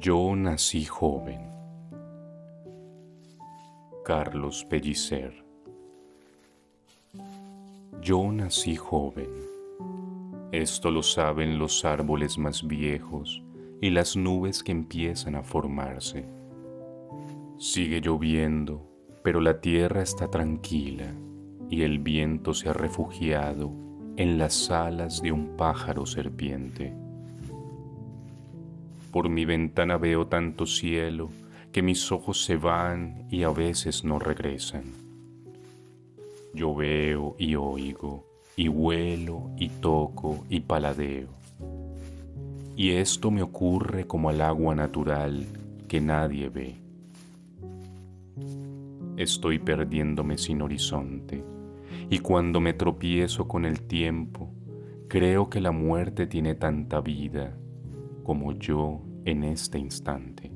Yo nací joven. Carlos Pellicer. Yo nací joven. Esto lo saben los árboles más viejos y las nubes que empiezan a formarse. Sigue lloviendo, pero la tierra está tranquila y el viento se ha refugiado en las alas de un pájaro serpiente. Por mi ventana veo tanto cielo que mis ojos se van y a veces no regresan. Yo veo y oigo, y huelo y toco y paladeo. Y esto me ocurre como al agua natural que nadie ve. Estoy perdiéndome sin horizonte, y cuando me tropiezo con el tiempo, creo que la muerte tiene tanta vida como yo en este instante.